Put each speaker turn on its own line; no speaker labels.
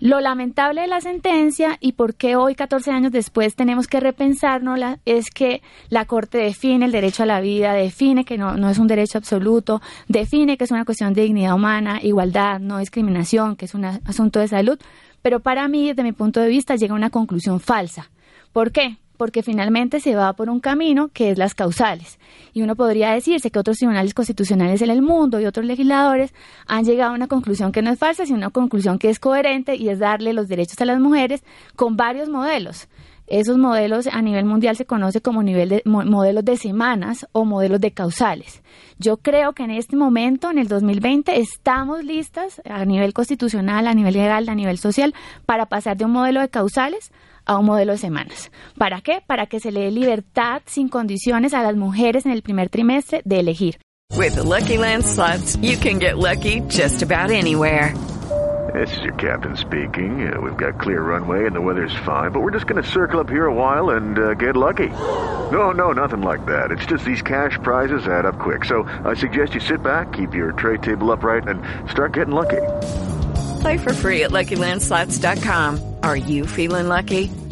Lo lamentable de la sentencia y por qué hoy, 14 años después, tenemos que repensárnosla es que la Corte define el derecho a la vida, define que no, no es un derecho absoluto, define que es una cuestión de dignidad humana, igualdad, no discriminación, que es un asunto de salud, pero para mí, desde mi punto de vista, llega a una conclusión falsa. ¿Por qué? Porque finalmente se va por un camino que es las causales. Y uno podría decirse que otros tribunales constitucionales en el mundo y otros legisladores han llegado a una conclusión que no es falsa, sino una conclusión que es coherente y es darle los derechos a las mujeres con varios modelos. Esos modelos a nivel mundial se conoce como nivel de, modelos de semanas o modelos de causales. Yo creo que en este momento, en el 2020, estamos listas a nivel constitucional, a nivel legal, a nivel social, para pasar de un modelo de causales a un modelo de semanas. ¿Para qué? Para que se le dé libertad sin condiciones a las mujeres en el primer trimestre de elegir.
With the Lucky Land slots, you can get lucky just about anywhere.
This is your captain speaking. Uh, we've got clear runway and the weather's fine, but we're just going to circle up here a while and uh, get lucky. No, no, nothing like that. It's just these cash prizes add up quick. So I suggest you sit back, keep your tray table upright, and start getting lucky.
Play for free at LuckyLandSlots.com. Are you feeling lucky?